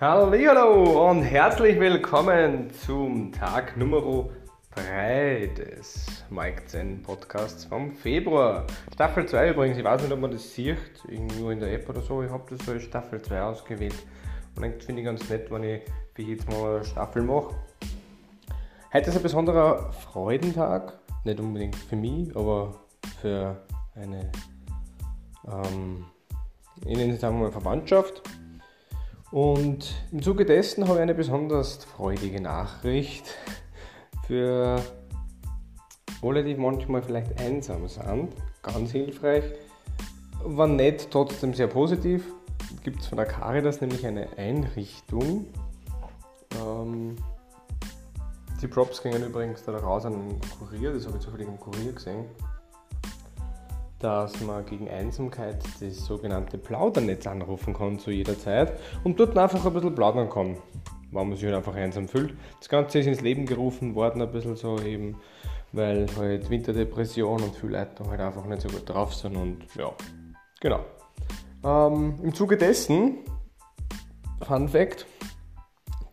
Hallo und herzlich willkommen zum Tag Nummer 3 des Mike Zen Podcasts vom Februar. Staffel 2 übrigens, ich weiß nicht, ob man das sieht, irgendwo in der App oder so. Ich habe das als Staffel 2 ausgewählt. Und eigentlich finde ich ganz nett, wenn ich wie jetzt mal eine Staffel mache. Heute ist ein besonderer Freudentag. Nicht unbedingt für mich, aber für eine, ähm, Ihnen sagen wir mal Verwandtschaft. Und im Zuge dessen habe ich eine besonders freudige Nachricht für alle, die manchmal vielleicht einsam sind. Ganz hilfreich. War nett, trotzdem sehr positiv. Gibt es von der Caritas nämlich eine Einrichtung. Ähm, die Props gingen übrigens da raus an den Kurier, das habe ich zufällig im Kurier gesehen dass man gegen Einsamkeit das sogenannte Plaudernetz anrufen kann zu jeder Zeit und dort einfach ein bisschen plaudern kann, wenn man sich halt einfach einsam fühlt. Das Ganze ist ins Leben gerufen worden, ein bisschen so eben, weil halt Winterdepression und viele Leute halt einfach nicht so gut drauf sind und ja, genau. Ähm, Im Zuge dessen, Fun Fact,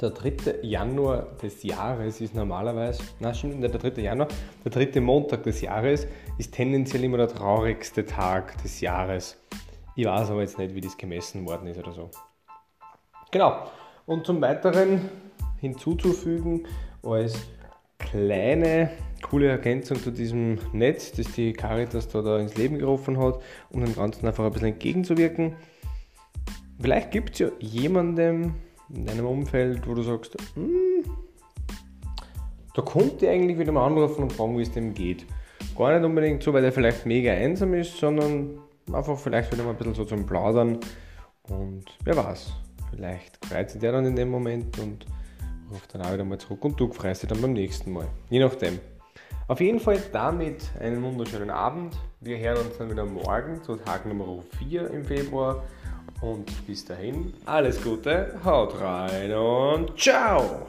der 3. Januar des Jahres ist normalerweise, na stimmt der 3. Januar, der 3. Montag des Jahres ist tendenziell immer der traurigste Tag des Jahres. Ich weiß aber jetzt nicht, wie das gemessen worden ist oder so. Genau. Und zum Weiteren hinzuzufügen, als kleine, coole Ergänzung zu diesem Netz, das die Caritas da, da ins Leben gerufen hat, um dem Ganzen einfach ein bisschen entgegenzuwirken. Vielleicht gibt es ja jemandem, in deinem Umfeld, wo du sagst, hm, da konnte ich eigentlich wieder mal anrufen und fragen, wie es dem geht. Gar nicht unbedingt so, weil er vielleicht mega einsam ist, sondern einfach vielleicht wieder mal ein bisschen so zum Plaudern. Und wer weiß, vielleicht freut sich der dann in dem Moment und ruft dann auch wieder mal zurück und du freust dich dann beim nächsten Mal. Je nachdem. Auf jeden Fall damit einen wunderschönen Abend. Wir hören uns dann wieder morgen zu Tag Nummer 4 im Februar. Und bis dahin, alles Gute, haut rein und ciao!